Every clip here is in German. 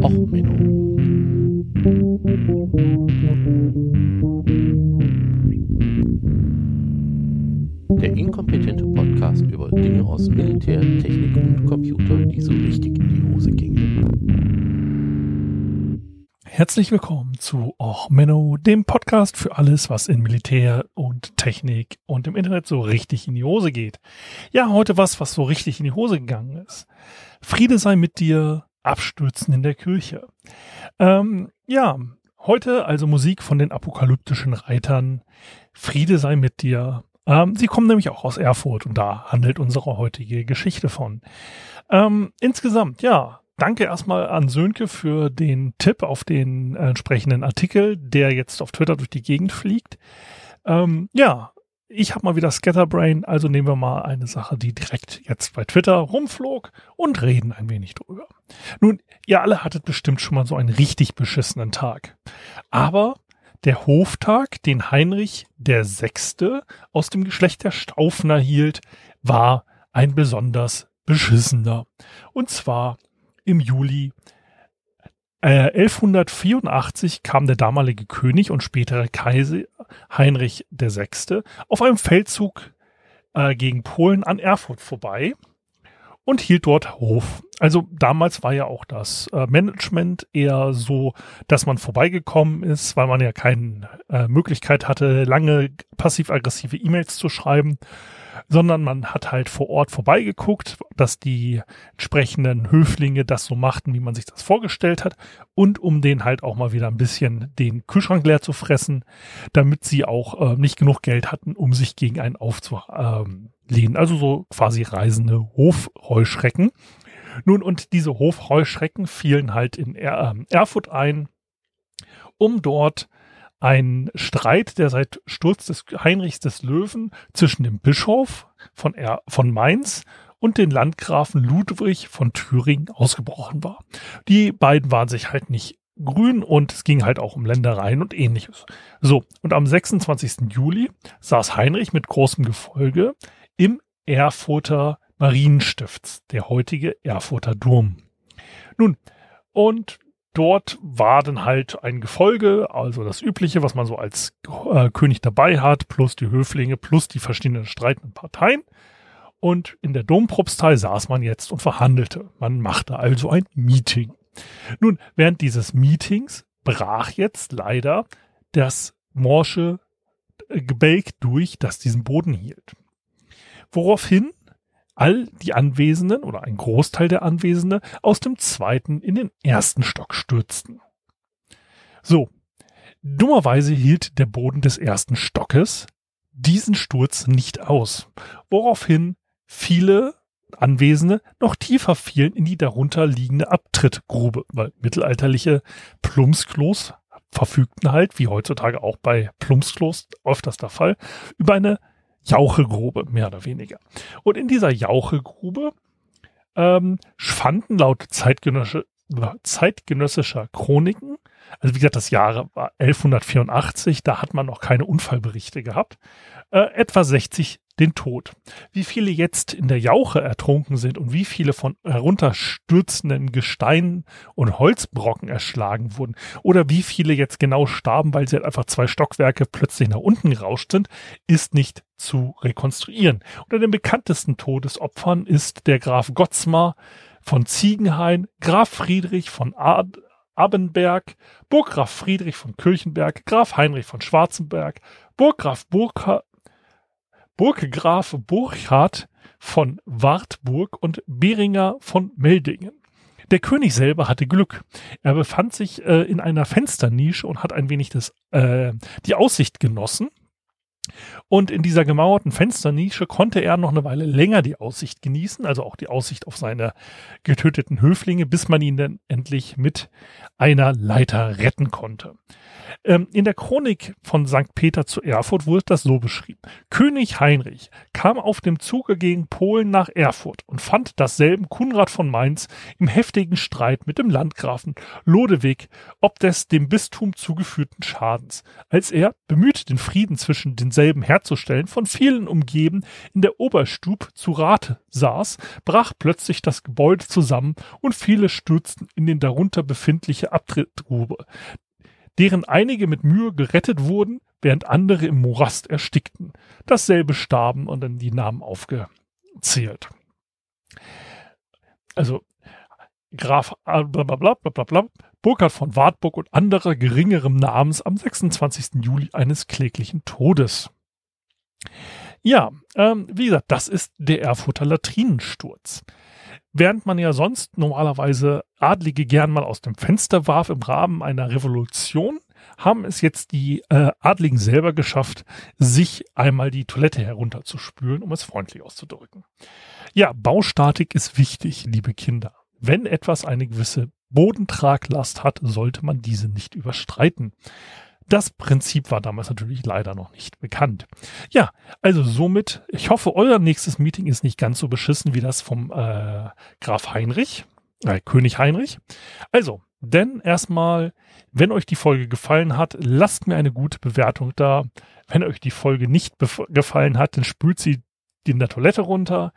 Och, Menno. Der inkompetente Podcast über Dinge aus Militär, Technik und Computer, die so richtig in die Hose gingen. Herzlich willkommen zu Och Menno, dem Podcast für alles, was in Militär und Technik und im Internet so richtig in die Hose geht. Ja, heute was, was so richtig in die Hose gegangen ist. Friede sei mit dir, Abstürzen in der Kirche. Ähm, ja, heute also Musik von den apokalyptischen Reitern. Friede sei mit dir. Ähm, sie kommen nämlich auch aus Erfurt und da handelt unsere heutige Geschichte von. Ähm, insgesamt, ja, danke erstmal an Sönke für den Tipp auf den entsprechenden Artikel, der jetzt auf Twitter durch die Gegend fliegt. Ähm, ja, ich habe mal wieder Scatterbrain, also nehmen wir mal eine Sache, die direkt jetzt bei Twitter rumflog und reden ein wenig drüber. Nun, ihr alle hattet bestimmt schon mal so einen richtig beschissenen Tag. Aber der Hoftag, den Heinrich der Sechste aus dem Geschlecht der Staufner hielt, war ein besonders beschissener. Und zwar im Juli äh, 1184 kam der damalige König und spätere Kaiser Heinrich VI. auf einem Feldzug äh, gegen Polen an Erfurt vorbei und hielt dort Hof. Also damals war ja auch das äh, Management eher so, dass man vorbeigekommen ist, weil man ja keine äh, Möglichkeit hatte, lange passiv-aggressive E-Mails zu schreiben sondern man hat halt vor Ort vorbeigeguckt, dass die entsprechenden Höflinge das so machten, wie man sich das vorgestellt hat und um den halt auch mal wieder ein bisschen den Kühlschrank leer zu fressen, damit sie auch äh, nicht genug Geld hatten, um sich gegen einen aufzulehnen. Also so quasi reisende Hofheuschrecken. Nun, und diese Hofheuschrecken fielen halt in er äh, Erfurt ein, um dort ein Streit, der seit Sturz des Heinrichs des Löwen zwischen dem Bischof von, er von Mainz und den Landgrafen Ludwig von Thüringen ausgebrochen war. Die beiden waren sich halt nicht grün und es ging halt auch um Ländereien und ähnliches. So, und am 26. Juli saß Heinrich mit großem Gefolge im Erfurter Marienstifts, der heutige Erfurter Dom. Nun, und dort war dann halt ein Gefolge, also das Übliche, was man so als äh, König dabei hat, plus die Höflinge, plus die verschiedenen streitenden Parteien. Und in der Dompropstei saß man jetzt und verhandelte. Man machte also ein Meeting. Nun, während dieses Meetings brach jetzt leider das morsche Gebälk durch, das diesen Boden hielt. Woraufhin all die Anwesenden oder ein Großteil der Anwesenden aus dem zweiten in den ersten Stock stürzten. So, dummerweise hielt der Boden des ersten Stockes diesen Sturz nicht aus, woraufhin viele Anwesende noch tiefer fielen in die darunter liegende Abtrittgrube, weil mittelalterliche Plumpsklos verfügten halt, wie heutzutage auch bei Plumpsklos öfters der Fall, über eine Jauchegrube, mehr oder weniger. Und in dieser Jauchegrube ähm, fanden laut zeitgenössischer, zeitgenössischer Chroniken, also wie gesagt, das Jahr war 1184, da hat man noch keine Unfallberichte gehabt, äh, etwa 60 den Tod. Wie viele jetzt in der Jauche ertrunken sind und wie viele von herunterstürzenden Gesteinen und Holzbrocken erschlagen wurden oder wie viele jetzt genau starben, weil sie halt einfach zwei Stockwerke plötzlich nach unten gerauscht sind, ist nicht zu rekonstruieren. Unter den bekanntesten Todesopfern ist der Graf Gottsmar von Ziegenhain, Graf Friedrich von Ad Abenberg, Burggraf Friedrich von Kirchenberg, Graf Heinrich von Schwarzenberg, Burggraf Burka, Burggraf Burchard von Wartburg und Beringer von Meldingen. Der König selber hatte Glück. Er befand sich äh, in einer Fensternische und hat ein wenig das, äh, die Aussicht genossen. Und in dieser gemauerten Fensternische konnte er noch eine Weile länger die Aussicht genießen, also auch die Aussicht auf seine getöteten Höflinge, bis man ihn dann endlich mit einer Leiter retten konnte. Ähm, in der Chronik von St. Peter zu Erfurt wurde das so beschrieben. König Heinrich kam auf dem Zuge gegen Polen nach Erfurt und fand dasselben Kunrad von Mainz im heftigen Streit mit dem Landgrafen Lodewig ob des dem Bistum zugeführten Schadens, als er, bemüht den Frieden zwischen den denselben herzustellen, von vielen umgeben, in der Oberstub zu Rate saß, brach plötzlich das Gebäude zusammen und viele stürzten in den darunter befindliche Abtrittgrube, deren einige mit Mühe gerettet wurden, während andere im Morast erstickten. Dasselbe starben und dann die Namen aufgezählt. Also Graf blablabla, blablabla, Burkhard von Wartburg und anderer geringerem Namens am 26. Juli eines kläglichen Todes. Ja, ähm, wie gesagt, das ist der Erfurter Latrinensturz. Während man ja sonst normalerweise Adlige gern mal aus dem Fenster warf im Rahmen einer Revolution, haben es jetzt die äh, Adligen selber geschafft, sich einmal die Toilette herunterzuspülen, um es freundlich auszudrücken. Ja, Baustatik ist wichtig, liebe Kinder. Wenn etwas eine gewisse Bodentraglast hat, sollte man diese nicht überstreiten. Das Prinzip war damals natürlich leider noch nicht bekannt. Ja, also somit, ich hoffe, euer nächstes Meeting ist nicht ganz so beschissen wie das vom äh, Graf Heinrich, äh, König Heinrich. Also, denn erstmal, wenn euch die Folge gefallen hat, lasst mir eine gute Bewertung da. Wenn euch die Folge nicht gefallen hat, dann spült sie in der Toilette runter.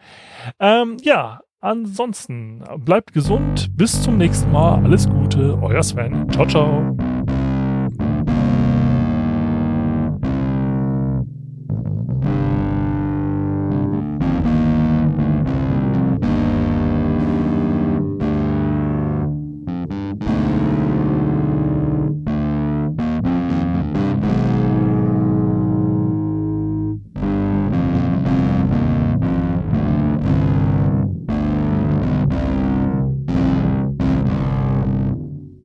Ähm, ja, ansonsten bleibt gesund. Bis zum nächsten Mal. Alles Gute. Euer Sven. Ciao, ciao.